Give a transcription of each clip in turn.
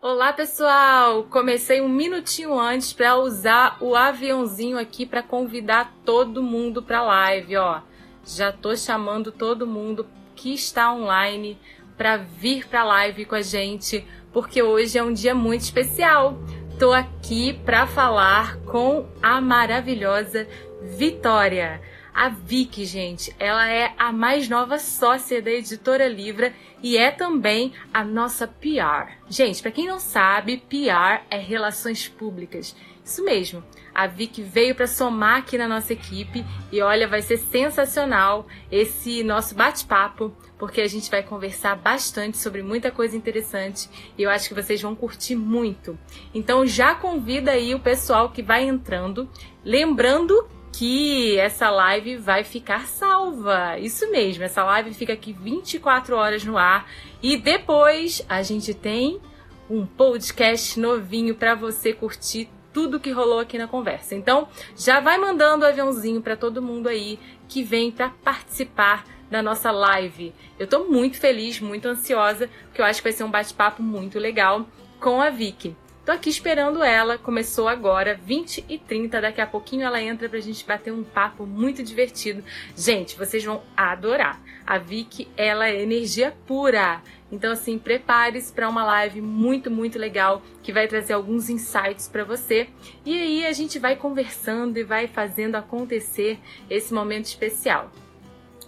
Olá, pessoal! Comecei um minutinho antes para usar o aviãozinho aqui para convidar todo mundo para a live, ó. Já tô chamando todo mundo que está online para vir para a live com a gente, porque hoje é um dia muito especial. Tô aqui para falar com a maravilhosa Vitória. A Vicky, gente, ela é a mais nova sócia da editora Livra e é também a nossa PR. Gente, para quem não sabe, PR é relações públicas. Isso mesmo. A Vicky veio para somar aqui na nossa equipe e olha, vai ser sensacional esse nosso bate-papo, porque a gente vai conversar bastante sobre muita coisa interessante e eu acho que vocês vão curtir muito. Então já convida aí o pessoal que vai entrando, lembrando que essa live vai ficar salva. Isso mesmo, essa live fica aqui 24 horas no ar e depois a gente tem um podcast novinho para você curtir tudo que rolou aqui na conversa. Então, já vai mandando o aviãozinho para todo mundo aí que vem para participar da nossa live. Eu tô muito feliz, muito ansiosa, porque eu acho que vai ser um bate-papo muito legal com a Vicky. Tô aqui esperando ela, começou agora, 20 e 30, daqui a pouquinho ela entra pra gente bater um papo muito divertido. Gente, vocês vão adorar. A Vicky, ela é energia pura. Então, assim, prepare-se para uma live muito, muito legal que vai trazer alguns insights para você. E aí a gente vai conversando e vai fazendo acontecer esse momento especial.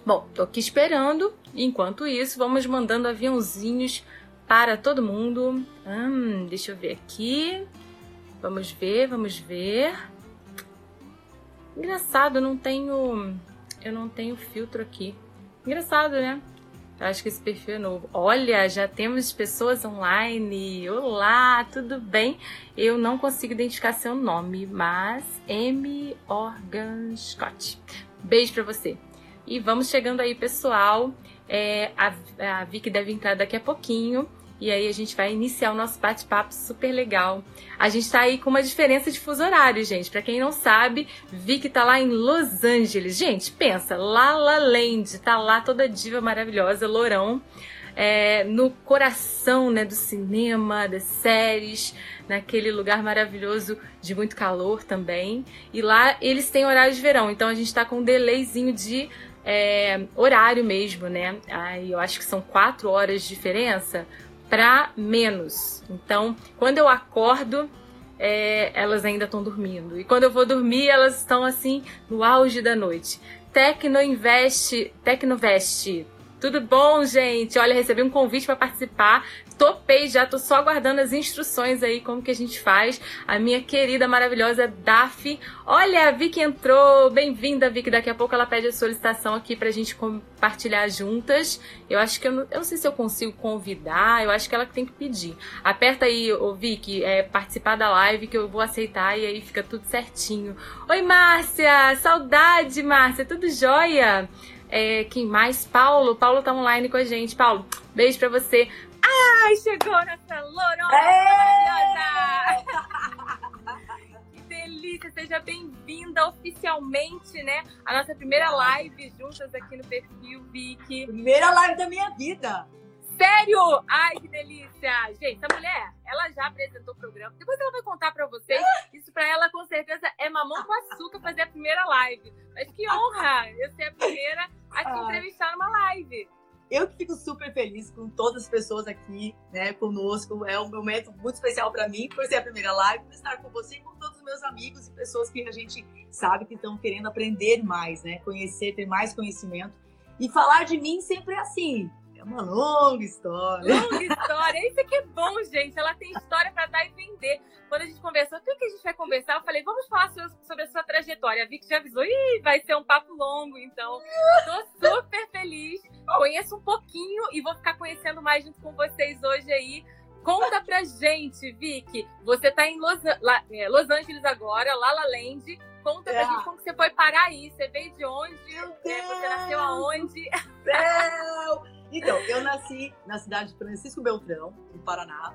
Bom, tô aqui esperando. Enquanto isso, vamos mandando aviãozinhos para todo mundo. Hum, deixa eu ver aqui. Vamos ver, vamos ver. Engraçado, eu não tenho. Eu não tenho filtro aqui. Engraçado, né? Eu acho que esse perfil é novo. Olha, já temos pessoas online. Olá, tudo bem? Eu não consigo identificar seu nome, mas M. Organ Scott. Beijo pra você. E vamos chegando aí, pessoal. É, a, a Vicky deve entrar daqui a pouquinho. E aí a gente vai iniciar o nosso bate-papo super legal. A gente está aí com uma diferença de fuso horário, gente. Para quem não sabe, Vicky tá lá em Los Angeles. Gente, pensa, La La Land, tá lá toda diva maravilhosa, Lourão. É, no coração né, do cinema, das séries, naquele lugar maravilhoso de muito calor também. E lá eles têm horário de verão, então a gente está com um delayzinho de é, horário mesmo, né? Aí eu acho que são quatro horas de diferença para menos. Então, quando eu acordo, é, elas ainda estão dormindo. E quando eu vou dormir, elas estão assim no auge da noite. Tecnoinvest, Tecnovest tudo bom, gente? Olha, recebi um convite para participar. Topei já, tô só aguardando as instruções aí, como que a gente faz. A minha querida, maravilhosa Daf. Olha, a Vicky entrou. Bem-vinda, Vicky. Daqui a pouco ela pede a solicitação aqui pra gente compartilhar juntas. Eu acho que eu não, eu não sei se eu consigo convidar, eu acho que ela tem que pedir. Aperta aí, ô Vicky, é, participar da live que eu vou aceitar e aí fica tudo certinho. Oi, Márcia! Saudade, Márcia! Tudo jóia? É, quem mais? Paulo. Paulo tá online com a gente. Paulo, beijo pra você. Ai, chegou nossa loura maravilhosa! que delícia! Seja bem-vinda oficialmente, né? A nossa primeira live juntas aqui no perfil, Vicky. Primeira live da minha vida! Sério? Ai, que delícia! Gente, essa mulher, ela já apresentou o programa. Depois ela vai contar pra vocês. Isso pra ela, com certeza, é mamão com açúcar fazer a primeira live. Mas que honra eu ser a primeira a te ah. entrevistar numa live. Eu que fico super feliz com todas as pessoas aqui, né, conosco. É um momento muito especial para mim, por ser a primeira live, por estar com você e com todos os meus amigos e pessoas que a gente sabe que estão querendo aprender mais, né, conhecer, ter mais conhecimento. E falar de mim sempre é assim, é uma longa história. Longa história. Isso aqui é bom, gente. Ela tem história para dar e vender. Quando a gente conversou, o que, que a gente vai conversar? Eu falei, vamos falar sobre a sua trajetória. A Vicky já avisou, Ih, vai ser um papo longo, então. Tô super feliz. Conheço um pouquinho e vou ficar conhecendo mais junto com vocês hoje aí. Conta pra gente, Vicky. Você tá em Los, é, Los Angeles agora, La La Land. Conta pra é. gente como você foi parar aí. Você veio de onde? É, você nasceu aonde? Céu! Então, eu nasci na cidade de Francisco Beltrão, no Paraná.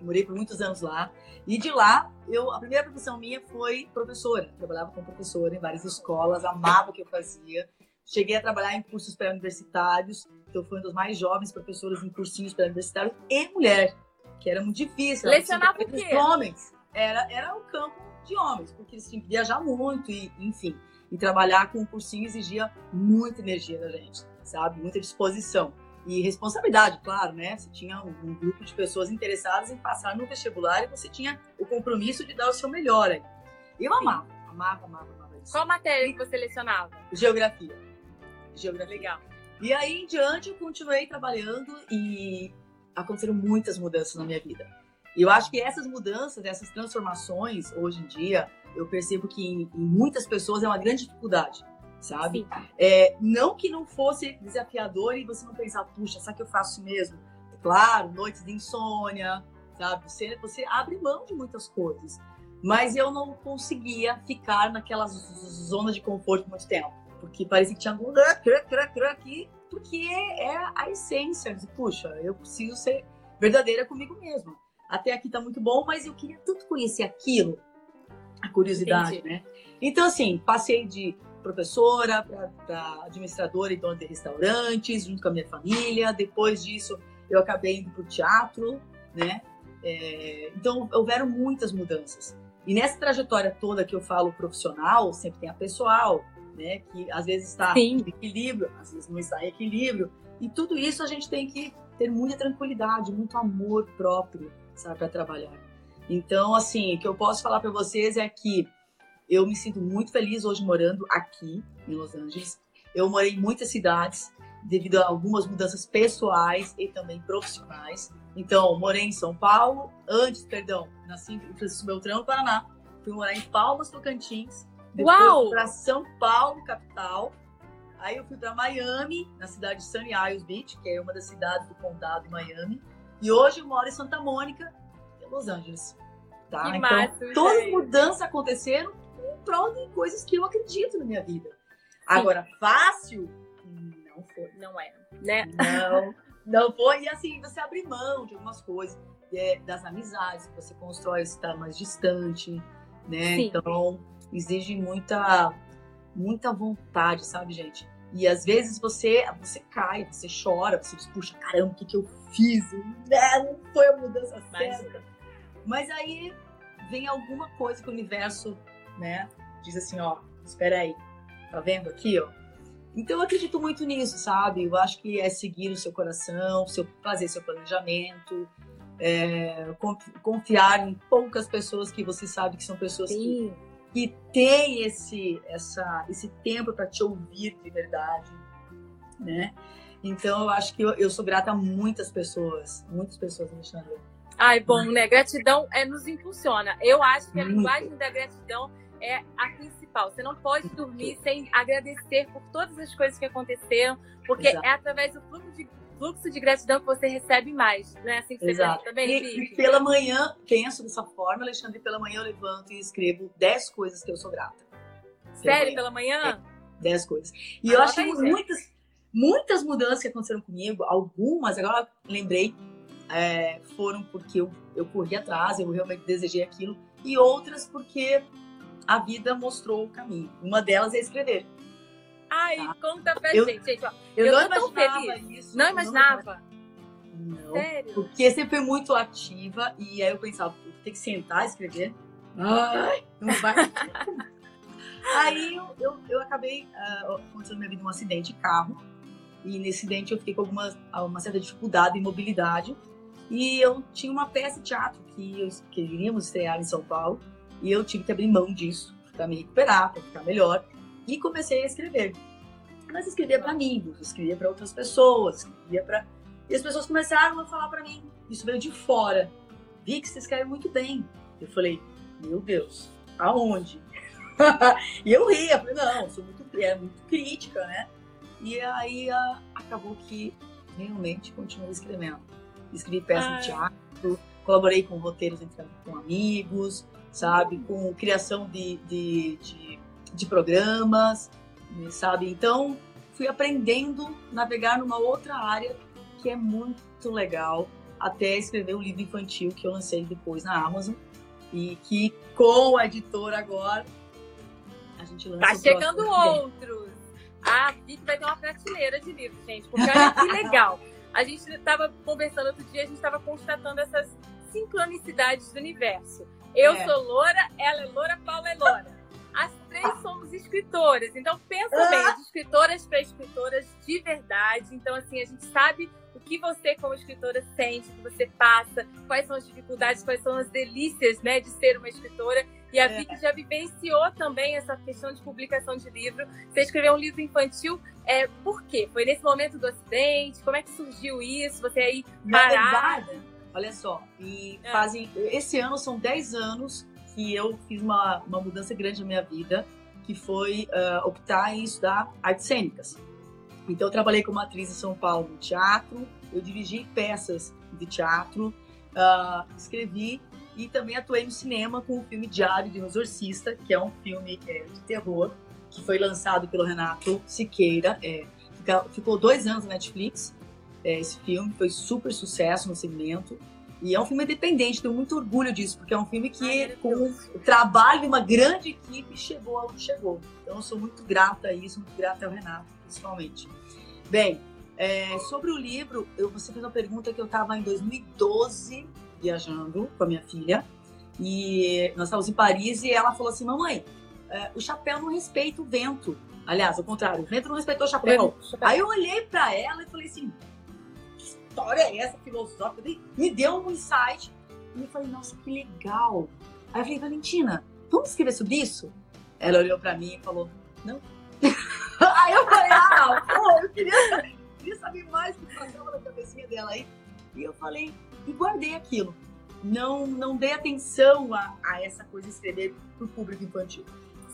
Morei por muitos anos lá. E de lá, eu, a primeira profissão minha foi professora. Trabalhava como professora em várias escolas, amava o que eu fazia. Cheguei a trabalhar em cursos pré-universitários. Então, fui uma das mais jovens professoras em cursinhos pré-universitários e mulher. que era muito difícil. Lecionava o quê? Homens. Era, era o campo de homens, porque eles tinham que viajar muito e, enfim. E trabalhar com o cursinho exigia muita energia da gente, sabe? Muita disposição. E responsabilidade, claro, né? Você tinha um, um grupo de pessoas interessadas em passar no vestibular e você tinha o compromisso de dar o seu melhor aí. Eu amava, amava, amava, amava isso. Qual matéria que você lecionava? Geografia. Geografia. Legal. E aí em diante eu continuei trabalhando e aconteceram muitas mudanças na minha vida. E eu acho que essas mudanças, essas transformações, hoje em dia, eu percebo que em, em muitas pessoas é uma grande dificuldade, sabe? É, não que não fosse desafiador e você não pensar, puxa, será que eu faço mesmo? Claro, noites de insônia, sabe? Você, você abre mão de muitas coisas. Mas eu não conseguia ficar naquela zona de conforto muito tempo. Porque parecia que tinha algum aqui, porque é a essência. Puxa, eu preciso ser verdadeira comigo mesma. Até aqui tá muito bom, mas eu queria tanto conhecer aquilo. A curiosidade, Entendi. né? Então, assim, passei de professora para administradora e dona de restaurantes, junto com a minha família. Depois disso, eu acabei indo para o teatro, né? É, então, houveram muitas mudanças. E nessa trajetória toda que eu falo profissional, sempre tem a pessoal, né? Que às vezes está em equilíbrio, às vezes não está em equilíbrio. E tudo isso a gente tem que ter muita tranquilidade, muito amor próprio, sabe, para trabalhar. Então, assim, o que eu posso falar para vocês é que eu me sinto muito feliz hoje morando aqui em Los Angeles. Eu morei em muitas cidades devido a algumas mudanças pessoais e também profissionais. Então, morei em São Paulo, antes, perdão, nasci em Francisco Beltrão, Paraná. Fui morar em Palmas, Tocantins. Depois para São Paulo, capital. Aí eu fui para Miami, na cidade de Sunny Isles Beach, que é uma das cidades do condado de Miami. E hoje eu moro em Santa Mônica, em Los Angeles. Tá? Que então, massa, todas as mudanças aconteceram em de coisas que eu acredito na minha vida. Sim. Agora, fácil? Não foi. Não é, né? Não, não foi. E assim, você abre mão de algumas coisas, é, das amizades que você constrói, estar mais distante, né? Sim. Então, exige muita, muita vontade, sabe, gente? E às vezes você, você cai, você chora, você diz, puxa, caramba, o que, que eu fiz? É, não foi a mudança certa. Mas aí vem alguma coisa que o universo, né, diz assim, ó, espera aí, tá vendo aqui, ó? Então eu acredito muito nisso, sabe? Eu acho que é seguir o seu coração, seu, fazer seu planejamento, é, confiar em poucas pessoas que você sabe que são pessoas Sim. que que tem esse, essa, esse tempo para te ouvir de verdade, né? Então, eu acho que eu, eu sou grata a muitas pessoas, muitas pessoas, Alexandre. Ai, bom, né? Gratidão é, nos impulsiona. Eu acho que a linguagem da gratidão é a principal. Você não pode dormir sem agradecer por todas as coisas que aconteceram, porque Exato. é através do fluxo de fluxo de gratidão que você recebe mais. Não é assim que você Exato. também, e, e, pela manhã, penso dessa forma, Alexandre, pela manhã eu levanto e escrevo 10 coisas que eu sou grata. Sério, pela manhã? 10 é, coisas. E ah, eu acho que muitas, muitas mudanças que aconteceram comigo, algumas, agora lembrei, é, foram porque eu, eu corri atrás, eu realmente desejei aquilo, e outras porque a vida mostrou o caminho. Uma delas é escrever. Ai, tá? conta pra eu, gente, gente. Ó, eu, eu não tô tão feliz. Isso, não imaginava. Não, Sério? Porque sempre fui muito ativa e aí eu pensava, tem que sentar e escrever. Ai, não vai. aí eu, eu, eu acabei uh, acontecendo na minha vida um acidente de carro. E nesse acidente eu fiquei com alguma, uma certa dificuldade em mobilidade. E eu tinha uma peça de teatro que, eu, que iríamos estrear em São Paulo. E eu tive que abrir mão disso para me recuperar, para ficar melhor. E comecei a escrever. Mas escrevia para amigos, escrevia para outras pessoas, escrevia para. E as pessoas começaram a falar para mim. Isso veio de fora. Vi que você escreve muito bem. Eu falei, meu Deus, aonde? e eu ria, falei, não, sou muito, é muito crítica, né? E aí a, acabou que realmente continuei escrevendo. Escrevi peças de teatro, colaborei com roteiros entre, com amigos, sabe? Com criação de, de, de de programas, sabe? Então, fui aprendendo a navegar numa outra área que é muito legal, até escrever o livro infantil que eu lancei depois na Amazon e que com a editora agora a gente lança Tá chegando outros. A Vicky vai ter uma prateleira de livros, gente, porque olha que legal. A gente estava conversando outro dia, a gente estava constatando essas sincronicidades do universo. Eu é. sou loura, ela é loura, Paula é loura. As três somos escritoras. Então, pensa ah. bem, de escritoras para escritoras de verdade. Então, assim, a gente sabe o que você, como escritora, sente, o que você passa, quais são as dificuldades, quais são as delícias né, de ser uma escritora. E a é. Vicky já vivenciou também essa questão de publicação de livro. Você escreveu um livro infantil, é, por quê? Foi nesse momento do acidente? Como é que surgiu isso? Você aí parada? Olha só, e é. fazem. Esse ano são 10 anos que eu fiz uma, uma mudança grande na minha vida, que foi uh, optar em estudar artes cênicas. Então, eu trabalhei como atriz em São Paulo no teatro, eu dirigi peças de teatro, uh, escrevi e também atuei no cinema com o filme Diário de um Exorcista, que é um filme é, de terror, que foi lançado pelo Renato Siqueira. É, ficou dois anos na Netflix. É, esse filme foi super sucesso no segmento. E é um filme independente, tenho muito orgulho disso, porque é um filme que, Ai, com o trabalho de uma grande equipe, chegou aonde chegou. Então, eu sou muito grata a isso, muito grata ao Renato, principalmente. Bem, é, sobre o livro, eu, você fez uma pergunta que eu estava em 2012 viajando com a minha filha e nós estávamos em Paris e ela falou assim: Mamãe, é, o chapéu não respeita o vento. Aliás, ao contrário, o vento não respeitou o chapéu. Aí eu olhei para ela e falei assim: história é essa filosófica? Me deu um insight. E eu falei: Nossa, que legal. Aí eu falei: Valentina, vamos escrever sobre isso? Ela olhou para mim e falou: Não. aí eu falei: Ah, pô, eu queria, queria saber mais o que passava na cabecinha dela aí. E eu falei: e guardei aquilo. Não, não dei atenção a, a essa coisa de escrever para o público infantil.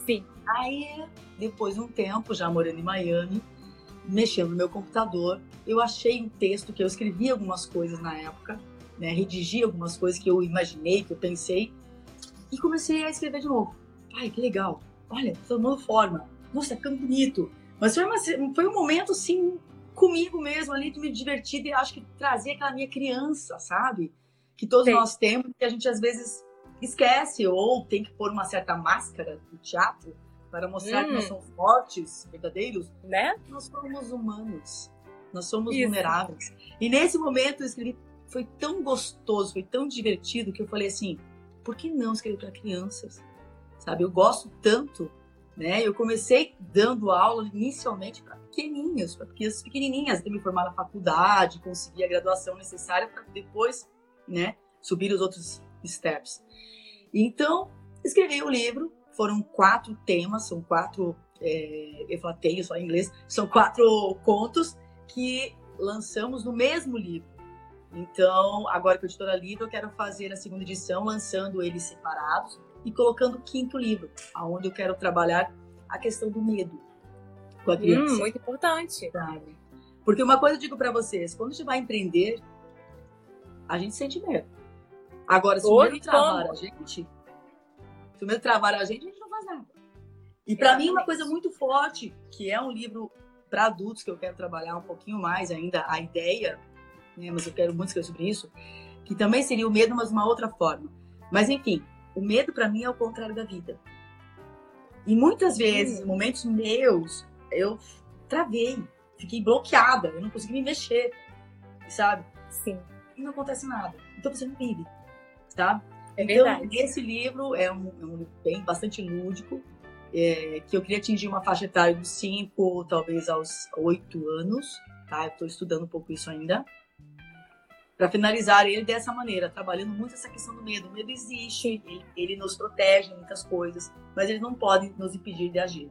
Sim. Aí, depois de um tempo, já morando em Miami, mexendo no meu computador, eu achei um texto que eu escrevi algumas coisas na época, né, redigi algumas coisas que eu imaginei, que eu pensei, e comecei a escrever de novo. Ai, que legal! Olha, tomando forma. Nossa, tá ficando bonito. Mas foi, uma, foi um momento, assim, comigo mesmo ali, me divertir e acho que trazer aquela minha criança, sabe? Que todos Sim. nós temos, que a gente às vezes esquece ou tem que pôr uma certa máscara no teatro para mostrar hum. que nós hum. somos fortes, verdadeiros, né? Nós somos humanos, nós somos Isso. vulneráveis. E nesse momento eu escrevi, foi tão gostoso, foi tão divertido que eu falei assim, por que não escrever para crianças? Sabe, eu gosto tanto né? Eu comecei dando aula inicialmente para pequenininhos, para crianças pequenininhas, até me formar na faculdade, conseguir a graduação necessária para depois, né, subir os outros steps. Então, escrevi o livro, foram quatro temas, são quatro, é, eu falei só em inglês, são quatro contos que lançamos no mesmo livro. Então, agora que eu editora livro, eu quero fazer a segunda edição, lançando eles separados, e colocando o quinto livro, aonde eu quero trabalhar a questão do medo com a criança. Hum, muito importante. Sabe? Porque uma coisa eu digo para vocês, quando a gente vai empreender, a gente sente medo. Agora, se o medo travar a gente, se o medo travar a gente, a gente não faz nada. E para mim, uma coisa muito forte, que é um livro para adultos, que eu quero trabalhar um pouquinho mais ainda, a ideia, né, mas eu quero muito escrever sobre isso, que também seria o medo, mas uma outra forma. Mas enfim, o medo para mim é o contrário da vida. E muitas vezes, em momentos meus, eu travei, fiquei bloqueada, eu não consegui me mexer, sabe? Sim. E não acontece nada. Então você não vive, tá? É então, verdade. esse livro é um, é um livro bem bastante lúdico, é, que eu queria atingir uma faixa etária dos 5, talvez aos 8 anos, tá? Estou estudando um pouco isso ainda para finalizar ele dessa maneira, trabalhando muito essa questão do medo. O medo existe, ele, ele nos protege muitas coisas, mas ele não pode nos impedir de agir.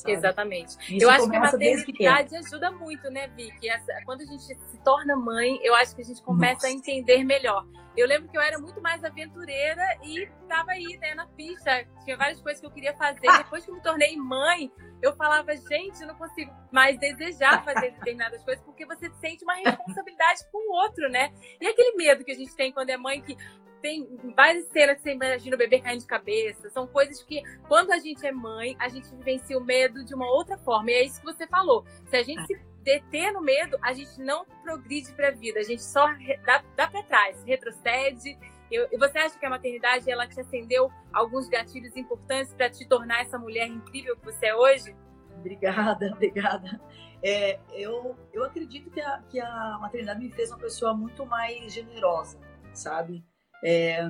Sabe? Exatamente. Isso eu acho que a maternidade ajuda muito, né, Vicky? Quando a gente se torna mãe, eu acho que a gente começa Nossa. a entender melhor. Eu lembro que eu era muito mais aventureira e estava aí, né, na pista. Tinha várias coisas que eu queria fazer. Depois que me tornei mãe, eu falava, gente, eu não consigo mais desejar fazer determinadas coisas porque você sente uma responsabilidade com o outro, né? E aquele medo que a gente tem quando é mãe que tem várias cenas que você imagina o bebê caindo de cabeça. São coisas que, quando a gente é mãe, a gente vivencia o medo de uma outra forma. E é isso que você falou. Se a gente se deter no medo, a gente não progride para a vida. A gente só dá, dá para trás, retrocede. e você acha que a maternidade ela te acendeu alguns gatilhos importantes para te tornar essa mulher incrível que você é hoje? Obrigada, obrigada. É, eu, eu acredito que a, que a maternidade me fez uma pessoa muito mais generosa, sabe? É,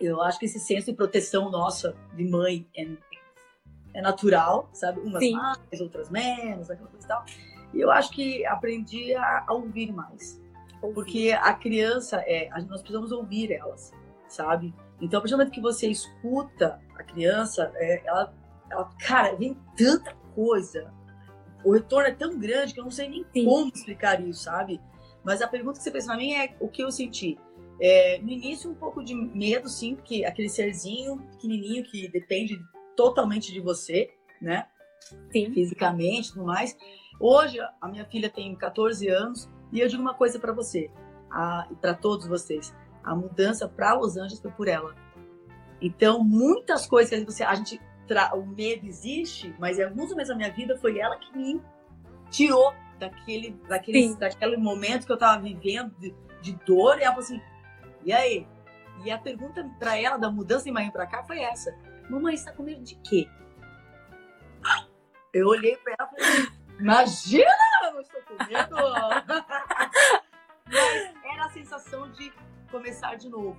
eu acho que esse senso de proteção nossa de mãe é, é natural, sabe? Umas Sim. mais, outras menos, aquela coisa e tal. E eu acho que aprendi a, a ouvir mais. Ouvir. Porque a criança, é, nós precisamos ouvir elas, sabe? Então, a partir do momento que você escuta a criança, é, ela, ela, cara, vem tanta coisa. O retorno é tão grande que eu não sei nem Sim. como explicar isso, sabe? Mas a pergunta que você fez pra mim é o que eu senti. É, no início, um pouco de medo, sim, porque aquele serzinho pequenininho que depende totalmente de você, né? Sim. Fisicamente e tudo mais. Hoje, a minha filha tem 14 anos e eu digo uma coisa para você e para todos vocês: a mudança para Los Angeles foi por ela. Então, muitas coisas que você, a gente o medo existe, mas em alguns momentos da minha vida foi ela que me tirou daquele, daquele, daquele momento que eu estava vivendo de, de, dor. E ela falou assim: e aí? E a pergunta para ela da mudança de manhã para cá foi essa: Mamãe, está com medo de quê? Eu olhei para ela e falei: Imagina, eu não estou com medo. Mas era a sensação de começar de novo.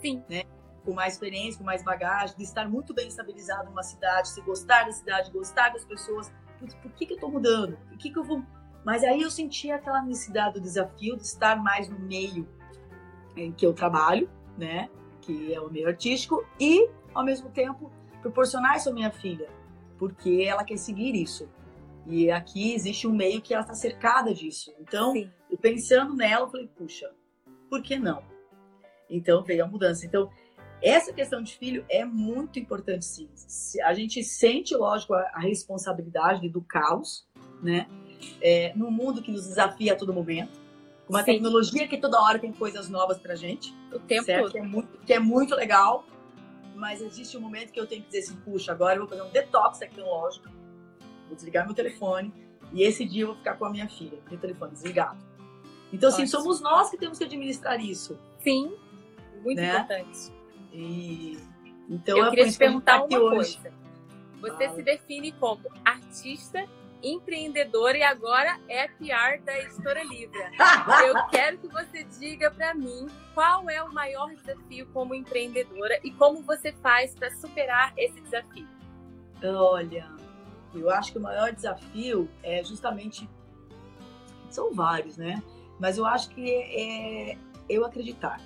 Sim. Né? Com mais experiência, com mais bagagem, de estar muito bem estabilizado numa cidade, se gostar da cidade, gostar das pessoas. Por que, que eu estou mudando? Por que, que eu vou. Mas aí eu senti aquela necessidade do desafio de estar mais no meio em que eu trabalho, né? Que é o meio artístico, e ao mesmo tempo proporcionar isso à minha filha, porque ela quer seguir isso. E aqui existe um meio que ela está cercada disso. Então, Sim. eu pensando nela, eu falei, puxa, por que não? Então veio a mudança. Então, essa questão de filho é muito importante, sim. A gente sente, lógico, a, responsabilidade de educá-los, né? É, num mundo que nos desafia a todo momento uma Sim. tecnologia que toda hora tem coisas novas pra gente. O tempo certo? todo. Que é, muito, que é muito legal, mas existe um momento que eu tenho que dizer assim, puxa, agora eu vou fazer um detox tecnológico, vou desligar meu telefone, e esse dia eu vou ficar com a minha filha, o telefone desligado. Então, assim, somos nós que temos que administrar isso. Sim, muito né? importante. E, então, eu queria te perguntar uma hoje. coisa. Você se define como artista empreendedora e agora é PR da Editora Libra. Eu quero que você diga para mim qual é o maior desafio como empreendedora e como você faz para superar esse desafio. Olha, eu acho que o maior desafio é justamente são vários, né? Mas eu acho que é, eu acreditar.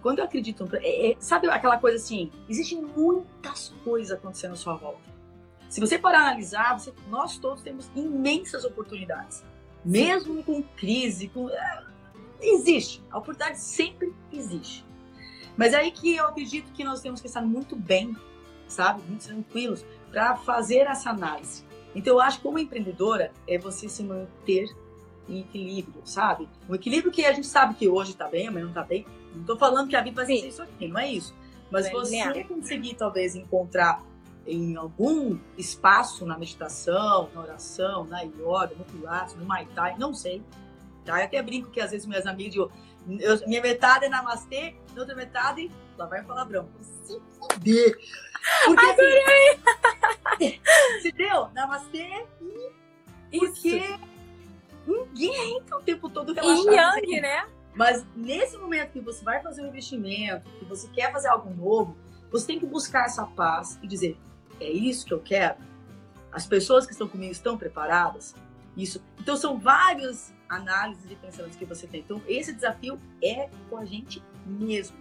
Quando eu acredito, é, é, sabe aquela coisa assim? Existem muitas coisas acontecendo à sua volta se você parar a analisar, você, nós todos temos imensas oportunidades. Mesmo com crise, com, é, existe. A oportunidade sempre existe. Mas é aí que eu acredito que nós temos que estar muito bem, sabe? Muito tranquilos para fazer essa análise. Então eu acho que como empreendedora é você se manter em equilíbrio, sabe? Um equilíbrio que a gente sabe que hoje está bem, amanhã não está bem. Não estou falando que a vida vai ser isso aqui, não é isso. Mas é você conseguir talvez encontrar em algum espaço na meditação, na oração, na yoga, no pilates, no Muay Thai, não sei. Tá? Eu até brinco que às vezes minhas amigas dizem, eu, minha metade é namastê, minha outra metade, lá vai palavrão. Se fuder. Porque assim, entendeu? Namastê e porque Isso. ninguém entra o tempo todo relaxado. E yang, né? Mas nesse momento que você vai fazer um investimento, que você quer fazer algo novo, você tem que buscar essa paz e dizer: é isso que eu quero? As pessoas que estão comigo estão preparadas? Isso. Então são várias análises e pensamentos que você tem. Então esse desafio é com a gente mesmo.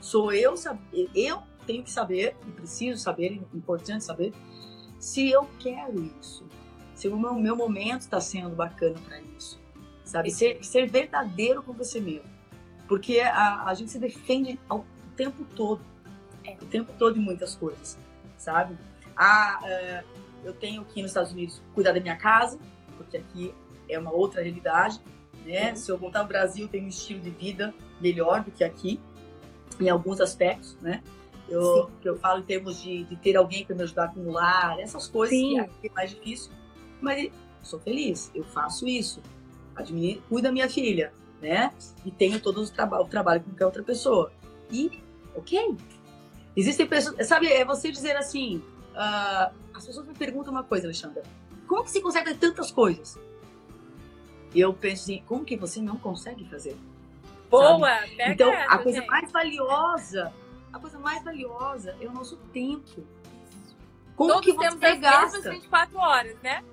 Sou eu saber, eu tenho que saber e preciso saber, é importante saber se eu quero isso. Se o meu, meu momento está sendo bacana para isso. Sabe? Ser, ser verdadeiro com você mesmo. Porque a, a gente se defende ao tempo todo. É. O tempo todo em muitas coisas, sabe? Ah, uh, eu tenho que ir nos Estados Unidos cuidar da minha casa, porque aqui é uma outra realidade, né? Uhum. Se eu voltar ao Brasil, tem um estilo de vida melhor do que aqui, em alguns aspectos, né? Eu, que eu falo em termos de, de ter alguém para me ajudar com o lar, essas coisas Sim. que é mais difícil. Mas sou feliz, eu faço isso. Admiro, cuido da minha filha, né? E tenho todo o, traba o trabalho com qualquer outra pessoa. E, ok. Existem pessoas, sabe, é você dizer assim, Uh, as pessoas me perguntam uma coisa, Alexandra. Como que você consegue fazer tantas coisas? E eu penso assim, como que você não consegue fazer? Boa! Então, essa, a coisa gente. mais valiosa, a coisa mais valiosa é o nosso tempo. Como Todos que temos você as gasta? mesmas 24 horas, né?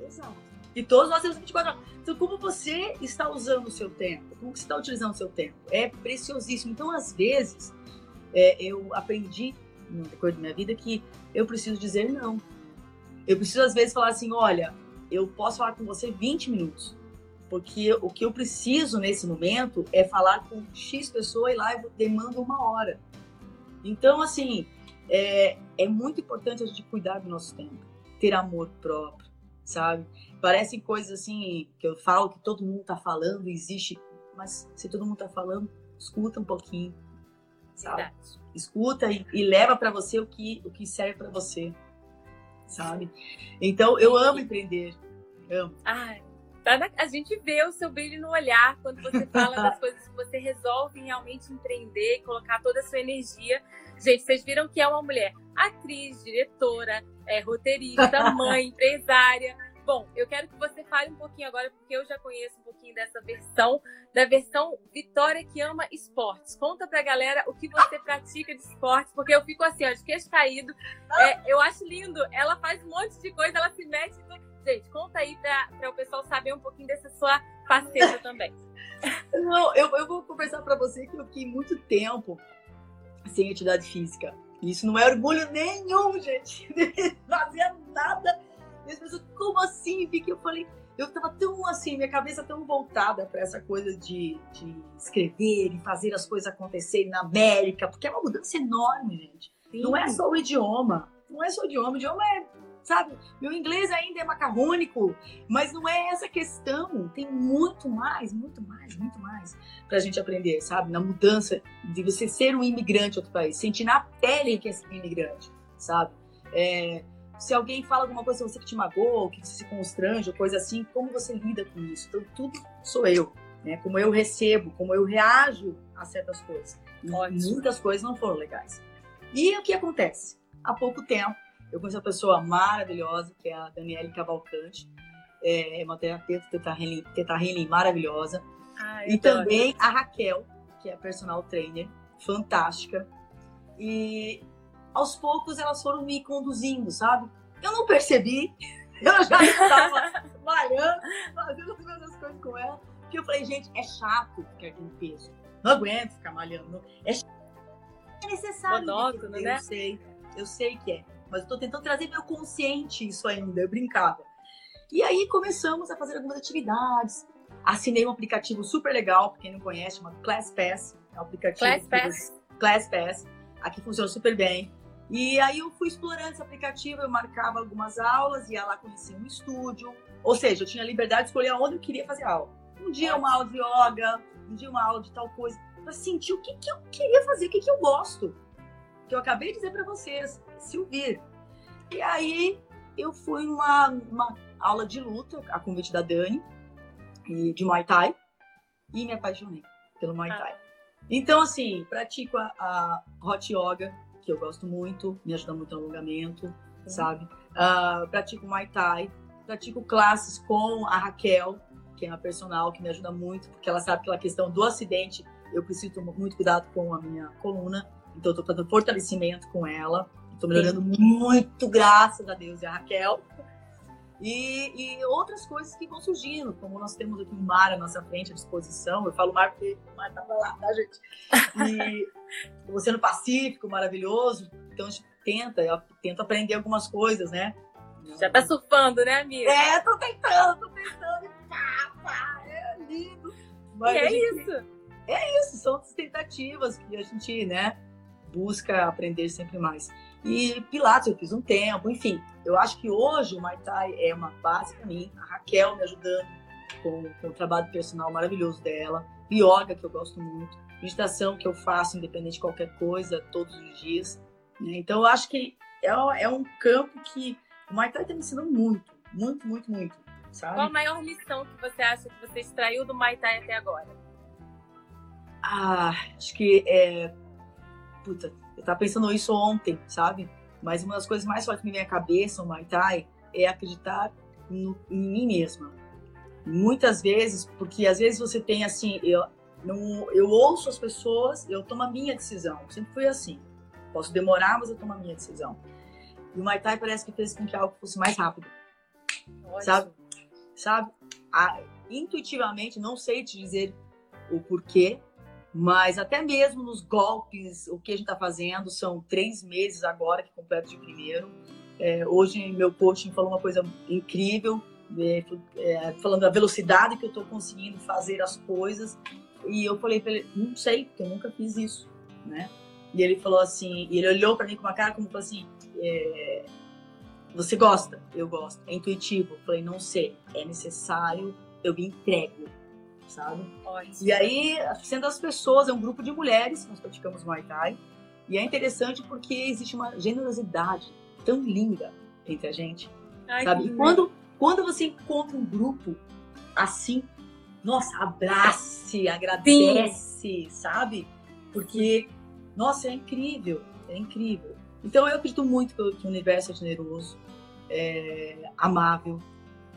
Exato. E todos nós temos 24 horas. Então, como você está usando o seu tempo? Como você está utilizando o seu tempo? É preciosíssimo. Então, às vezes, é, eu aprendi no decorrer da minha vida que eu preciso dizer não. Eu preciso, às vezes, falar assim: olha, eu posso falar com você 20 minutos. Porque o que eu preciso nesse momento é falar com X pessoa e lá eu demando uma hora. Então, assim, é, é muito importante a gente cuidar do nosso tempo, ter amor próprio, sabe? Parecem coisas assim que eu falo que todo mundo tá falando, existe, mas se todo mundo tá falando, escuta um pouquinho, sabe? Verdade. Escuta e, e leva para você o que o que serve para você, sabe? Então eu amo empreender, amo. Ai, tá na- a gente vê o seu brilho no olhar quando você fala das coisas que você resolve realmente empreender colocar toda a sua energia. Gente, vocês viram que é uma mulher atriz, diretora, é, roteirista, mãe, empresária. Bom, eu quero que você fale um pouquinho agora, porque eu já conheço um pouquinho dessa versão, da versão Vitória que ama esportes. Conta pra galera o que você pratica de esportes, porque eu fico assim, ó, de queixo caído. É, eu acho lindo. Ela faz um monte de coisa, ela se mete. Gente, conta aí para o pessoal saber um pouquinho dessa sua faceta também. Não, eu, eu vou conversar para você que eu fiquei muito tempo sem atividade física. Isso não é orgulho nenhum, gente. Fazia nada. E as pessoas, como assim, Vicky? Eu falei, eu tava tão assim, minha cabeça tão voltada para essa coisa de, de escrever e fazer as coisas acontecerem na América, porque é uma mudança enorme, gente. Não é só o idioma. Não é só o idioma. O idioma é, sabe? Meu inglês ainda é macarrônico, mas não é essa questão. Tem muito mais, muito mais, muito mais pra gente aprender, sabe? Na mudança de você ser um imigrante em outro país, sentir na pele que é ser um imigrante, sabe? É, se alguém fala alguma coisa você que te magoou, que você se constrange, ou coisa assim, como você lida com isso? Então, tudo sou eu, né? Como eu recebo, como eu reajo a certas coisas. Ótimo. muitas coisas não foram legais. E o que acontece? Há pouco tempo, eu conheci uma pessoa maravilhosa, que é a Daniele Cavalcante. É uma terapeuta teta healing, teta healing maravilhosa. Ai, E adoro. também a Raquel, que é personal trainer, fantástica. E aos poucos elas foram me conduzindo, sabe? Eu não percebi, eu já estava malhando, fazendo as mesmas coisas com ela. Porque eu falei, gente, é chato ficar no peso. Não aguento ficar malhando. É, é necessário. Monótono, eu né? sei, eu sei que é. Mas eu tô tentando trazer meu consciente isso ainda, eu brincava. E aí começamos a fazer algumas atividades, assinei um aplicativo super legal, pra quem não conhece, chama ClassPass. É um aplicativo. Class que Pass. você- ClassPass. Aqui funciona super bem. E aí eu fui explorando esse aplicativo, eu marcava algumas aulas, ia lá conhecer um estúdio. Ou seja, eu tinha liberdade de escolher onde eu queria fazer aula. Um dia uma aula de yoga, um dia uma aula de tal coisa, pra sentir o que, que eu queria fazer, o que, que eu gosto. Que eu acabei de dizer pra vocês, se ouvir. E aí eu fui numa, numa aula de luta, a convite da Dani, e de Muay Thai, e me apaixonei pelo Muay Ah. Thai. Então, assim, pratico a, a Hot Yoga, que eu gosto muito, me ajuda muito no alongamento, sabe? Ah, pratico Muay Thai, pratico classes com a Raquel, que é uma personal que me ajuda muito, porque ela sabe que aquela questão do acidente, eu preciso tomar muito cuidado com a minha coluna, então eu tô fazendo fortalecimento com ela, tô melhorando muito, graças a Deus e a Raquel. E, e outras coisas que vão surgindo, como nós temos aqui um mar à nossa frente à disposição. Eu falo mar porque o mar tava lá, tá, gente? E o Oceano Pacífico, maravilhoso. Então a gente tenta, eu tento aprender algumas coisas, né? Já tá surfando, né, amiga? É, tô tentando, tô tentando. Pá, pá, é lindo. Mas e é gente- isso. isso, são as tentativas que a gente, né, busca aprender sempre mais. E Pilates eu fiz um tempo, enfim. Eu acho que hoje o Muay Thai é uma base para mim. A Raquel me ajudando com, com o trabalho personal maravilhoso dela. Yoga, que eu gosto muito. Meditação, que eu faço independente de qualquer coisa, todos os dias. né? Então eu acho que é, é um campo que o Muay Thai está me ensinando muito, muito, muito, muito. Sabe? Qual a maior lição que você acha que você extraiu do Muay Thai até agora? Ah, acho que é. Puta, eu tava pensando isso ontem, sabe? Mas uma das coisas mais fortes que me vem à cabeça, o Muay Thai, é acreditar no- em mim mesma. Muitas vezes, porque às vezes você tem assim, eu, não, eu ouço as pessoas, eu tomo a minha decisão. Sempre fui assim. Posso demorar, mas eu tomo a minha decisão. E o Muay Thai parece que fez com que algo fosse mais rápido. Ótimo. Sabe? Sabe? A, intuitivamente, não sei te dizer o porquê, mas até mesmo nos golpes, o que a gente está fazendo, são três meses agora que completo de primeiro. É, hoje, meu coaching falou uma coisa incrível, é, é, falando da velocidade que eu estou conseguindo fazer as coisas. E eu falei para ele, não sei, porque eu nunca fiz isso, né? E ele falou assim, ele olhou para mim com uma cara como assim, é, você gosta? Eu gosto. É intuitivo? Eu falei, não sei. É necessário, eu me entrego, sabe? Ótimo. E aí, sendo as pessoas, é um grupo de mulheres, nós praticamos Muay Thai, e é interessante porque existe uma generosidade tão linda entre a gente, Ai, sabe? E quando, quando você encontra um grupo assim, nossa, abrace, agradece, Sim. sabe? Porque, nossa, é incrível, é incrível. Então eu acredito muito que o universo é generoso, é amável,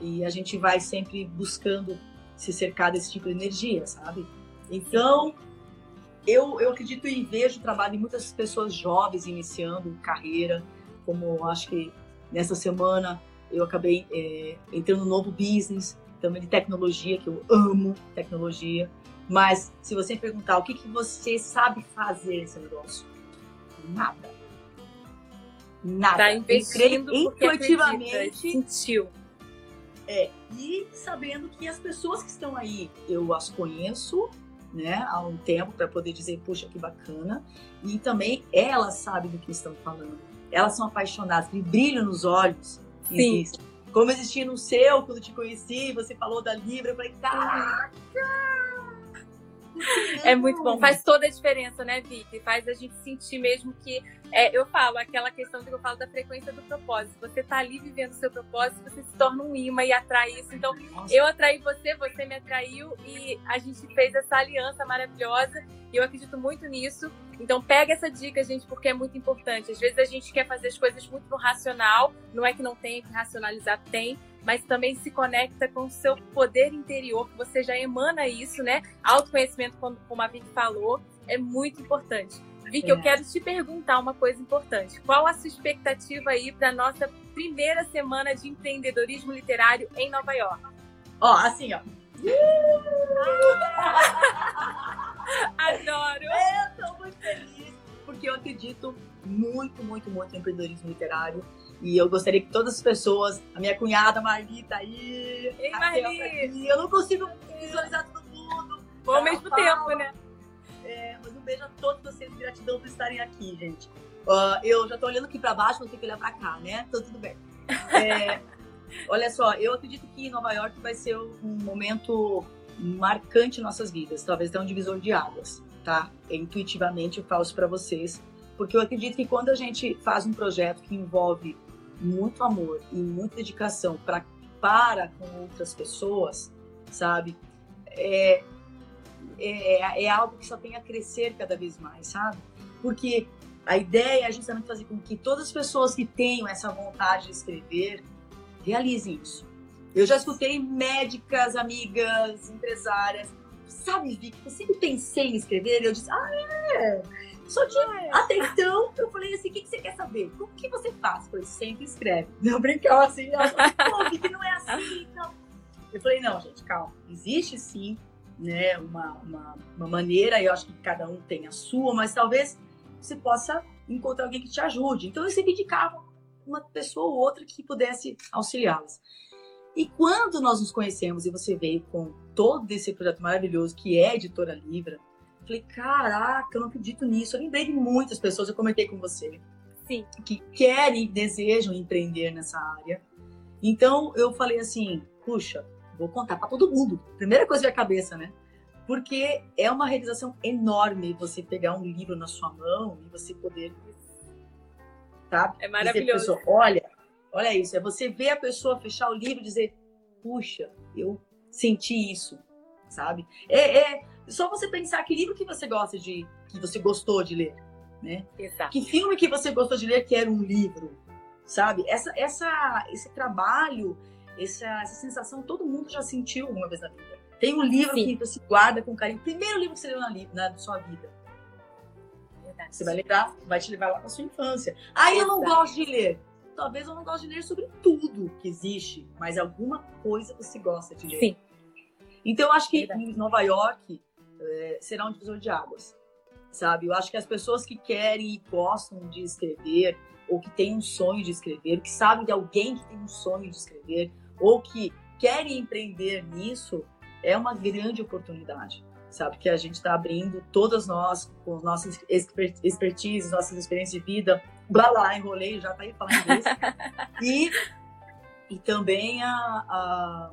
e a gente vai sempre buscando se cercar desse tipo de energia, sabe? Então, eu, eu acredito e vejo o trabalho de muitas pessoas jovens iniciando carreira, como acho que nessa semana eu acabei é, entrando no novo business, também de tecnologia, que eu amo tecnologia. Mas se você perguntar o que, que você sabe fazer nesse negócio, nada. Nada. Tá investindo intuitivamente. sentiu. É, e sabendo que as pessoas que estão aí, eu as conheço, né, há um tempo para poder dizer, puxa, que bacana. E também elas sabem do que estão falando. Elas são apaixonadas, tem brilho nos olhos. Sim. Existe. Como existia no seu, quando te conheci, você falou da Libra, eu falei, caraca! É muito bom, faz toda a diferença, né, Vicky? Faz a gente sentir mesmo que. É, eu falo, aquela questão que eu falo da frequência do propósito. Você tá ali vivendo o seu propósito, você se torna um imã e atrai isso. Então, Nossa. eu atraí você, você me atraiu e a gente fez essa aliança maravilhosa. E eu acredito muito nisso. Então, pega essa dica, gente, porque é muito importante. Às vezes a gente quer fazer as coisas muito no racional, não é que não tem que racionalizar, tem, mas também se conecta com o seu poder interior, que você já emana isso, né? Autoconhecimento, como a Vicky falou, é muito importante. Vicky, é. eu quero te perguntar uma coisa importante. Qual a sua expectativa aí para nossa primeira semana de empreendedorismo literário em Nova York? Ó, assim, ó. Adoro! Eu tô muito feliz porque eu acredito muito, muito, muito em empreendedorismo literário. E eu gostaria que todas as pessoas, a minha cunhada Marli tá aí, Ei, Marli. eu não consigo visualizar todo mundo. Ao mesmo tempo, né? É, mas um beijo a todos vocês, gratidão por estarem aqui, gente. Uh, eu já tô olhando aqui para baixo, não tenho que olhar para cá, né? Então tudo bem. É, olha só, eu acredito que Nova York vai ser um momento marcante em nossas vidas, talvez até um divisor de águas, tá? Intuitivamente eu falo isso para vocês, porque eu acredito que quando a gente faz um projeto que envolve muito amor e muita dedicação pra, para com outras pessoas, sabe? É, é, é algo que só tem a crescer cada vez mais, sabe? Porque a ideia é justamente fazer com que todas as pessoas que tenham essa vontade de escrever realizem isso. Eu já escutei médicas, amigas, empresárias. Sabe, Vicky, eu sempre pensei em escrever e eu disse, ah, é, só que é. até então eu falei assim: o que, que você quer saber? O que você faz? Eu falei, sempre escreve. Não brincava assim, ela falou, pô, que não é assim, não. Eu falei, não, gente, calma. Existe sim, né, uma, uma, uma maneira, eu acho que cada um tem a sua, mas talvez você possa encontrar alguém que te ajude. Então eu sempre indicava uma pessoa ou outra que pudesse auxiliá-las. E quando nós nos conhecemos e você veio com todo esse projeto maravilhoso que é a Editora Libra, Falei, caraca, eu não acredito nisso. Eu lembrei de muitas pessoas, eu comentei com você. Sim. Que querem, desejam empreender nessa área. Então eu falei assim, puxa, vou contar para todo mundo. Primeira coisa da cabeça, né? Porque é uma realização enorme você pegar um livro na sua mão e você poder. Tá? É maravilhoso. Pessoa, olha, olha isso. É você ver a pessoa fechar o livro e dizer, puxa, eu senti isso, sabe? É, é só você pensar que livro que você gosta de, que você gostou de ler, né? Exato. Que filme que você gostou de ler que era um livro, sabe? Essa, essa, esse trabalho, essa, essa sensação todo mundo já sentiu uma vez na vida. Tem um livro Sim. que você guarda com carinho. Primeiro livro que você leu na, na sua vida. Verdade. Você vai lembrar, vai te levar lá para sua infância. Aí eu não gosto de ler. Talvez eu não goste de ler sobre tudo que existe, mas alguma coisa você gosta de ler. Sim. Então eu acho que Verdade. Nova York é, será um divisor de águas, sabe? Eu acho que as pessoas que querem e gostam de escrever, ou que têm um sonho de escrever, que sabem de alguém que tem um sonho de escrever, ou que querem empreender nisso, é uma grande oportunidade, sabe? Que a gente está abrindo, todas nós, com nossas expertise, nossas experiências de vida, blá blá, enrolei, já tá aí falando disso. e, e também a, a,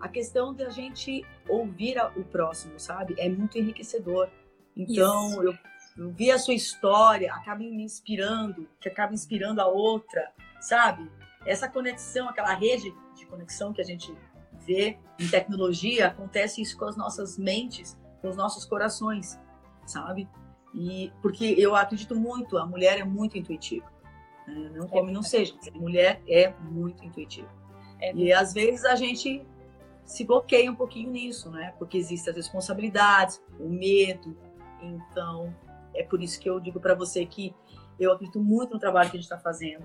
a questão da gente ouvir a, o próximo, sabe? É muito enriquecedor. Então, eu, eu vi a sua história, acaba me inspirando, que acaba inspirando a outra, sabe? Essa conexão, aquela rede de conexão que a gente vê em tecnologia, acontece isso com as nossas mentes, com os nossos corações, sabe? E porque eu acredito muito, a mulher é muito intuitiva. Né? Não como não seja, a mulher é muito intuitiva. É e às vezes a gente se bloqueia um pouquinho nisso, né? Porque existem as responsabilidades, o medo. Então, é por isso que eu digo para você que eu acredito muito no trabalho que a gente está fazendo.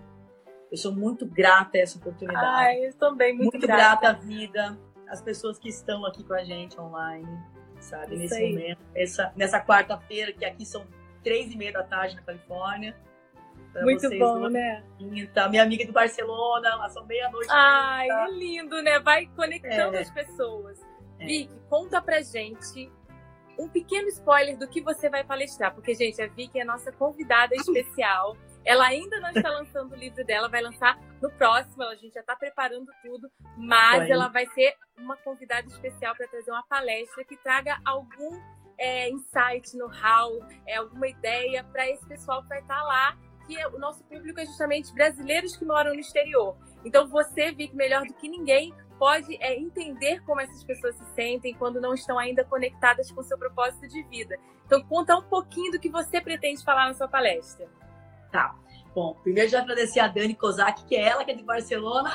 Eu sou muito grata a essa oportunidade. Ai, eu também muito, muito grata. grata à vida, as pessoas que estão aqui com a gente online, sabe? Isso nesse aí. momento, essa, nessa quarta-feira, que aqui são três e meia da tarde na Califórnia. Muito vocês, bom, né? Tá, minha amiga de Barcelona, lá são meia-noite. Ai, tá? é lindo, né? Vai conectando é. as pessoas. É. Vicky, conta pra gente um pequeno spoiler do que você vai palestrar, porque, gente, a Vicky é nossa convidada especial. Ela ainda não está lançando o livro dela, vai lançar no próximo, a gente já está preparando tudo, mas ela vai ser uma convidada especial para trazer uma palestra que traga algum é, insight, know-how, é, alguma ideia para esse pessoal que vai estar tá lá, que é, o nosso público é justamente brasileiros que moram no exterior. Então você, Vic, melhor do que ninguém, pode é, entender como essas pessoas se sentem quando não estão ainda conectadas com o seu propósito de vida. Então conta um pouquinho do que você pretende falar na sua palestra. Tá. Bom, primeiro já agradecer a Dani Kozak, que é ela que é de Barcelona.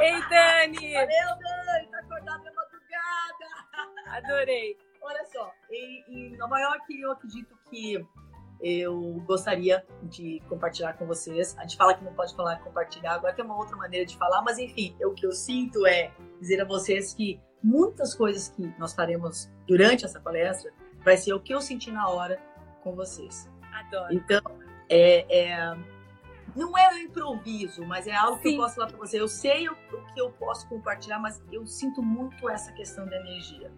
Ei, Dani! Valeu, Dani! Tá acordada na madrugada! Adorei! Olha só, em, em Nova York eu acredito que eu gostaria de compartilhar com vocês. A gente fala que não pode falar compartilhar, agora tem uma outra maneira de falar, mas enfim, o que eu sinto é dizer a vocês que muitas coisas que nós faremos durante essa palestra vai ser o que eu senti na hora com vocês. Adoro. Então, é, é, não é um improviso, mas é algo Sim. que eu posso falar para você. Eu sei o, o, que eu posso compartilhar, mas eu sinto muito essa questão da energia.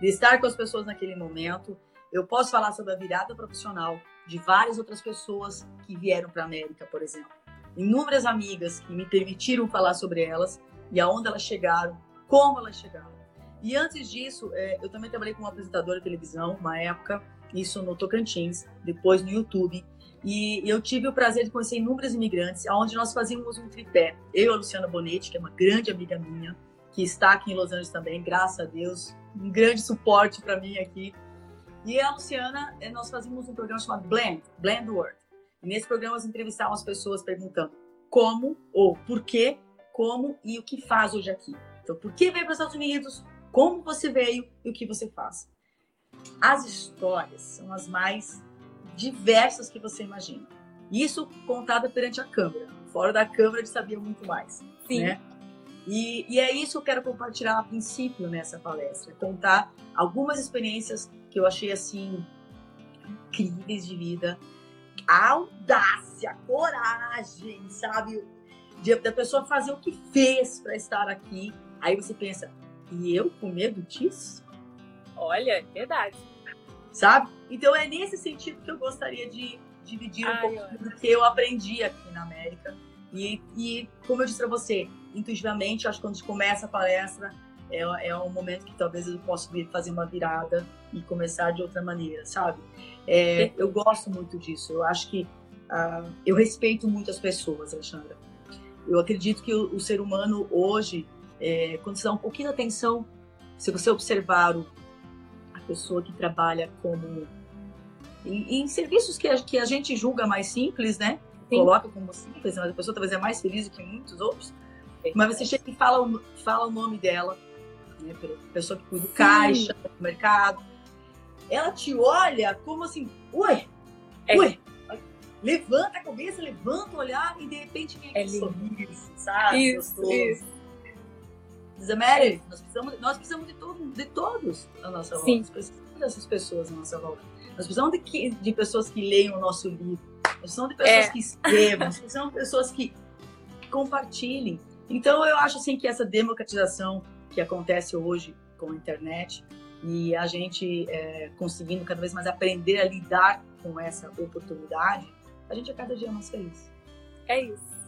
De estar com as pessoas naquele momento. Eu posso falar sobre a virada profissional de várias outras pessoas que vieram para a América, por exemplo. Inúmeras amigas que me permitiram falar sobre elas e aonde elas chegaram, como elas chegaram. E antes disso, é, eu também trabalhei como apresentadora de televisão, uma época, isso no Tocantins, depois no YouTube. E eu tive o prazer de conhecer inúmeros imigrantes, onde nós fazíamos um tripé. Eu a Luciana Bonetti, que é uma grande amiga minha, que está aqui em Los Angeles também, graças a Deus, um grande suporte para mim aqui. E a Luciana, eh, nós fazíamos um programa chamado Blend, Blend Word. E nesse programa nós entrevistávamos as pessoas perguntando como, ou por quê, como e o que faz hoje aqui. Então, por que veio para os Estados Unidos, como você veio e o que você faz. As histórias são as mais diversas que você imagina. Isso contada perante a câmera. Fora da câmera, gente sabia muito mais. Sim. Né? E, e, é isso que eu quero compartilhar a princípio nessa palestra. Contar algumas experiências que eu achei assim incríveis de vida. A audácia, a coragem, sabe? De, da pessoa fazer o que fez para estar aqui. Aí você pensa, e eu com medo disso? Olha, é verdade sabe? Então é nesse sentido que eu gostaria de dividir um Ai, pouco do que eu aprendi aqui na América. E, e como eu disse para você, intuitivamente, acho que quando começa a palestra, é, é um momento que talvez eu possa fazer uma virada e começar de outra maneira, sabe? É, eu gosto muito disso. Eu acho que uh, eu respeito muito as pessoas, Alexandra. Eu acredito que o, o ser humano hoje, é, quando você dá um pouquinho de atenção, se você observar o, pessoa que trabalha como em, em serviços que a, que a gente julga mais simples, né? Sim. Coloca como simples, mas a pessoa talvez é mais feliz do que muitos outros. Mas você chega e fala, fala o nome dela, né, pessoa que cuida do caixa, do mercado, ela te olha como assim, ué, é. ué, levanta a cabeça, levanta o olhar e de repente vem aquele é sorriso, sabe? Isso, Gostoso. isso. Mary, nós precisamos, nós precisamos de, todo, de todos na nossa volta. Nós precisamos dessas pessoas na nossa volta. Nós precisamos de, que, de pessoas que leiam o nosso livro. Nós precisamos de pessoas é. que escrevam. Nós precisamos de pessoas que compartilhem. Então, eu acho assim que essa democratização que acontece hoje com a internet e a gente é, conseguindo cada vez mais aprender a lidar com essa oportunidade, a gente é cada dia mais feliz. É isso.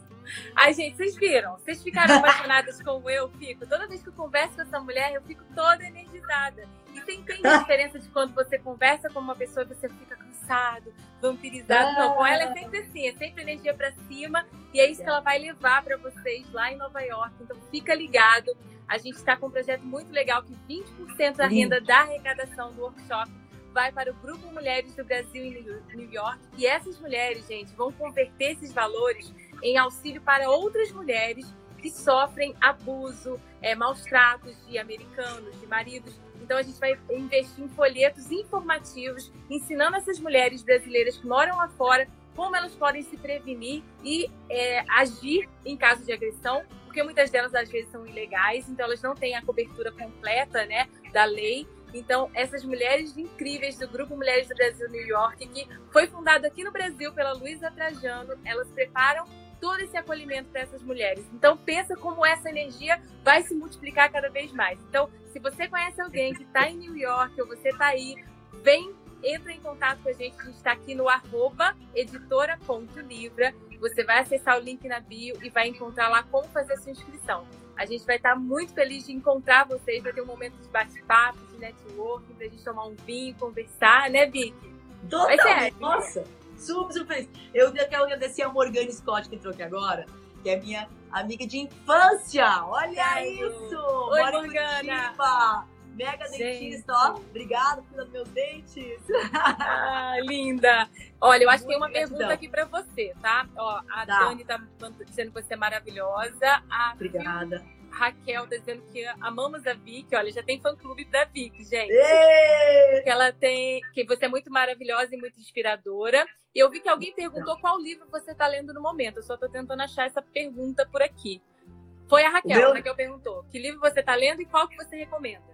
Ai, gente, vocês viram? Vocês ficaram apaixonadas como eu fico? Toda vez que eu converso com essa mulher, eu fico toda energizada. E você entende a diferença de quando você conversa com uma pessoa e você fica cansado, vampirizado? Não, com ela é sempre assim, é sempre energia para cima. E é isso que ela vai levar para vocês lá em Nova York. Então fica ligado. A gente está com um projeto muito legal que 20% da renda da arrecadação do workshop vai para o Grupo Mulheres do Brasil em New York. E essas mulheres, gente, vão converter esses valores em auxílio para outras mulheres que sofrem abuso, é, maus tratos de americanos, de maridos. Então a gente vai investir em folhetos informativos, ensinando essas mulheres brasileiras que moram lá fora como elas podem se prevenir e é, agir em caso de agressão, porque muitas delas às vezes são ilegais, então elas não têm a cobertura completa, né, da lei. Então, essas mulheres incríveis do Grupo Mulheres do Brasil New York, que foi fundado aqui no Brasil pela Luísa Trajano, elas preparam todo esse acolhimento para essas mulheres. Então, pensa como essa energia vai se multiplicar cada vez mais. Então, se você conhece alguém que está em New York ou você está aí, vem, entra em contato com a gente. A gente está aqui no arroba editora.livra. Você vai acessar o link na bio e vai encontrar lá como fazer a sua inscrição. A gente vai estar muito feliz de encontrar vocês, vai ter um momento de bate-papo, de networking, para a gente tomar um vinho, conversar, né, Vicky? Total, nossa! Super, super feliz. Eu quero agradecer a Morgana Scott que entrou aqui agora, que é minha amiga de infância. Olha Ai, isso! Oi, Morgana! Mega Gente. dentista, ó. Obrigada por meus dentes. Ah, linda. Olha, eu acho que tem uma gratidão. pergunta aqui para você, tá? Ó, a tá. Dani tá dizendo que você é maravilhosa. A Obrigada. Raquel tá dizendo que amamos a Vicky. Olha, já tem fã-clube da Vicky, gente. Que ela tem... Que você é muito maravilhosa e muito inspiradora. E eu vi que alguém perguntou qual livro você está lendo no momento. Eu só estou tentando achar essa pergunta por aqui. Foi a Raquel. Meu... A Raquel perguntou. Que livro você está lendo e qual que você recomenda?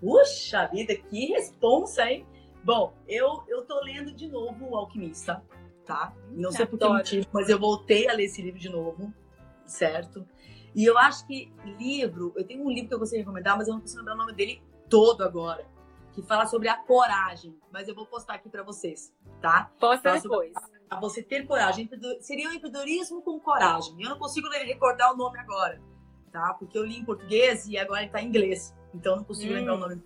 Puxa vida, que responsa, hein? Bom, eu, eu tô lendo de novo O Alquimista, tá? Não sei por que motivo, mas eu voltei a ler esse livro de novo, certo? E eu acho que livro, eu tenho um livro que eu gostaria de recomendar, mas eu não consigo lembrar o nome dele todo agora, que fala sobre a coragem, mas eu vou postar aqui para vocês, tá? Posta depois. A você ter coragem. Seria o empreendedorismo com coragem. Eu não consigo recordar o nome agora, tá? Porque eu li em português e agora ele tá em inglês. Então eu não consigo hum. lembrar o hum. nome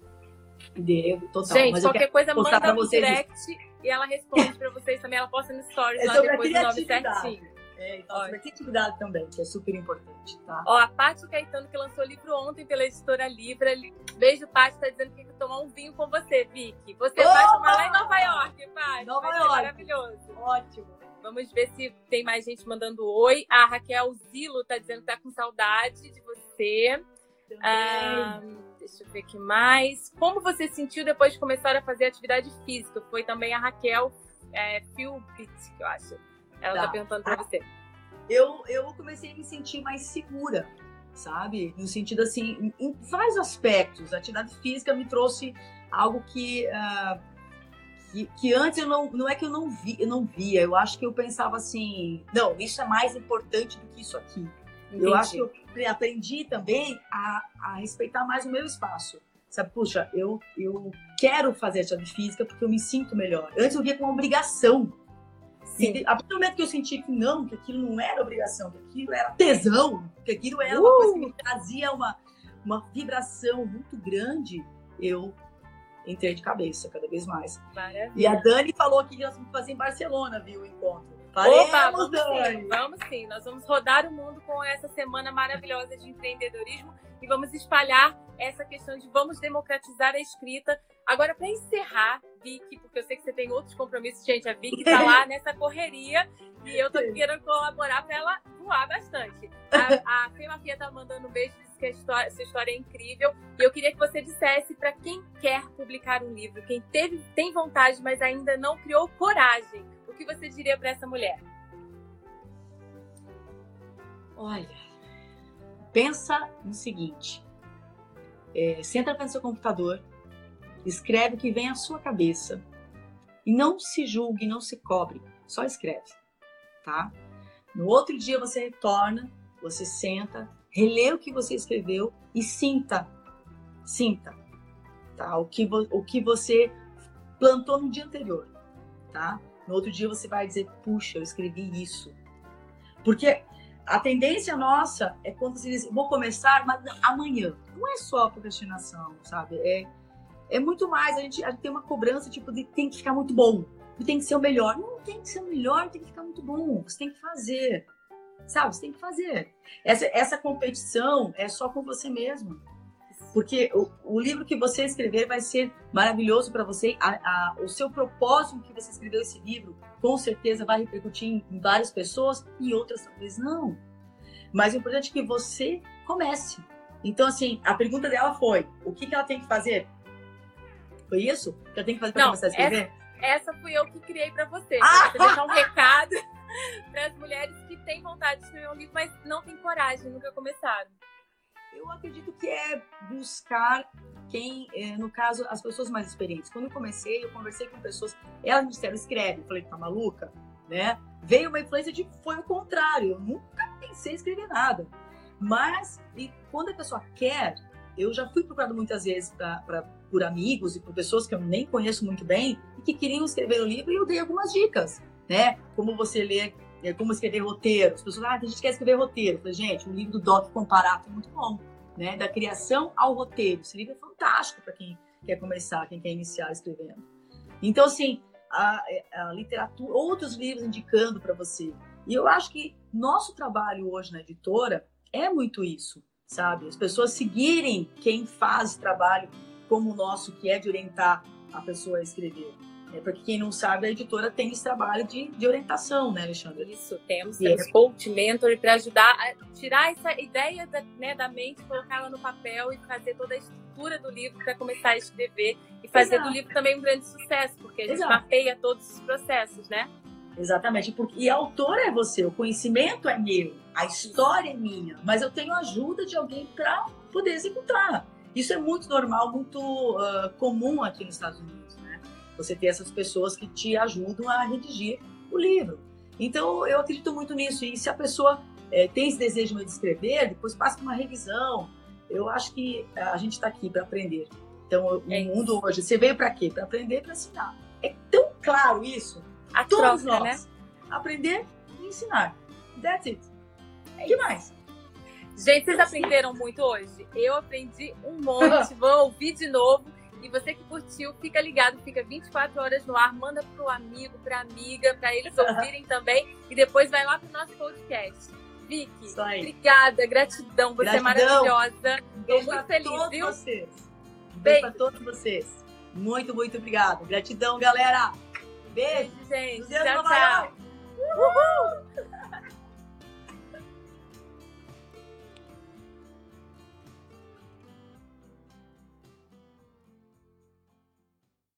dele total. Gente, mas qualquer coisa manda no direct isso. e ela responde para vocês também. Ela posta no stories é lá depois o nome certinho. É, então, sobre criatividade também, que é super importante, tá? Ó, a Paty Caetano, que lançou o livro ontem pela editora Libra. Beijo, Paty, tá dizendo que quer tomar um vinho com você, Vicky. Você Opa! vai tomar lá em Nova York, Paty. Nova vai York. maravilhoso. Ótimo. Vamos ver se tem mais gente mandando oi. A Raquel Zilo tá dizendo que tá com saudade de você. Ah, deixa eu ver aqui mais. Como você sentiu depois de começar a fazer atividade física? Foi também a Raquel é, Philbit, que eu acho. Ela tá, tá perguntando para você. Eu, eu comecei a me sentir mais segura, sabe? No sentido assim, em vários aspectos. A atividade física me trouxe algo que, uh, que, que, antes eu não, não é que eu não vi, eu não via. Eu acho que eu pensava assim, não, isso é mais importante do que isso aqui. Entendi. Eu acho que eu aprendi também a, a respeitar mais o meu espaço. Sabe, puxa, eu, eu quero fazer atividade física porque eu me sinto melhor. Antes eu via como uma obrigação. Sim. E a partir do momento que eu senti que não, que aquilo não era obrigação, que aquilo era tesão, que aquilo era uh! uma coisa que me trazia uma, uma vibração muito grande, eu entrei de cabeça cada vez mais. Maravilha. E a Dani falou que nós vamos fazer em Barcelona, viu, o encontro. Faremos, Opa, vamos Dani. sim, vamos sim. Nós vamos rodar o mundo com essa semana maravilhosa de empreendedorismo e vamos espalhar essa questão de vamos democratizar a escrita. Agora, para encerrar, Vicky, porque eu sei que você tem outros compromissos, gente, a Vicky está lá nessa correria e eu tô querendo colaborar para ela voar bastante. A, a Fê tá mandando um beijo que a história, essa história é incrível. E eu queria que você dissesse para quem quer publicar um livro, quem teve, tem vontade, mas ainda não criou coragem, o que você diria para essa mulher? Olha, pensa no seguinte: é, senta no seu computador, escreve o que vem à sua cabeça e não se julgue, não se cobre, só escreve, tá? No outro dia você retorna, você senta, relê o que você escreveu e sinta, sinta, tá? O que, o que você plantou no dia anterior, tá? No outro dia você vai dizer, puxa, eu escrevi isso. Porque a tendência nossa é quando você diz, vou começar, mas amanhã. Não é só procrastinação, sabe? É, é muito mais. A gente, a gente tem uma cobrança, tipo, de tem que ficar muito bom. Tem que ser o melhor. Não tem que ser o melhor, tem que ficar muito bom. Você tem que fazer. Sabe? Você tem que fazer. Essa, essa competição é só com você mesmo. Porque o, o livro que você escrever vai ser maravilhoso para você. A, a, o seu propósito que você escreveu esse livro, com certeza vai repercutir em, em várias pessoas e outras talvez não. Mas o importante é que você comece. Então, assim, a pergunta dela foi: o que, que ela tem que fazer? Foi isso que ela tem que fazer para começar a escrever? Essa, essa fui eu que criei para você. Ah! Pra você deixar um recado para as mulheres que têm vontade de escrever um livro, mas não têm coragem, nunca começaram. Eu acredito que é buscar quem, é, no caso, as pessoas mais experientes. Quando eu comecei, eu conversei com pessoas, elas me disseram, escreve. Eu falei, tá maluca? Né? Veio uma influência de, foi o contrário. Eu nunca pensei em escrever nada. Mas, e quando a pessoa quer, eu já fui procurado muitas vezes pra, pra, por amigos e por pessoas que eu nem conheço muito bem e que queriam escrever o livro e eu dei algumas dicas, né? Como você ler é, como escrever roteiro. As pessoas, ah, a gente quer escrever roteiro. Falei, gente, o livro do Doc Comparato é muito bom, né? Da criação ao roteiro. Esse livro é fantástico para quem quer começar, quem quer iniciar escrevendo. Então, assim, a, a literatura, outros livros indicando para você. E eu acho que nosso trabalho hoje na editora é muito isso, sabe? As pessoas seguirem quem faz trabalho como o nosso, que é de orientar a pessoa a escrever. É porque quem não sabe, a editora tem esse trabalho de, de orientação, né, Alexandre? Isso, temos, temos é. coach, mentor para ajudar a tirar essa ideia da, né, da mente, colocá-la no papel e fazer toda a estrutura do livro para começar a escrever e fazer Exato. do livro também um grande sucesso, porque a gente Exato. mapeia todos os processos, né? Exatamente, porque, e a autora é você, o conhecimento é meu, a história é minha, mas eu tenho ajuda de alguém para poder executar. Isso é muito normal, muito uh, comum aqui nos Estados Unidos. Você ter essas pessoas que te ajudam a redigir o livro. Então, eu acredito muito nisso. E se a pessoa é, tem esse desejo de escrever, depois passa por uma revisão. Eu acho que a gente está aqui para aprender. Então, é o mundo hoje, você veio para quê? Para aprender e para ensinar. É tão claro isso. A Todos troca, nós. Né? Aprender e ensinar. That's it. É que mais? Gente, vocês aprenderam muito hoje? Eu aprendi um monte. Vou ouvir de novo. E você que curtiu, fica ligado, fica 24 horas no ar, manda pro amigo, pra amiga, para eles ouvirem também. E depois vai lá pro nosso podcast. Vicky, obrigada, gratidão, você é gratidão. é maravilhosa. Estou muito feliz, todos viu? Vocês. Beijo, beijo para todos vocês. Muito, muito obrigada. Gratidão, galera. Beijo, beijo gente. Tchau, tchau.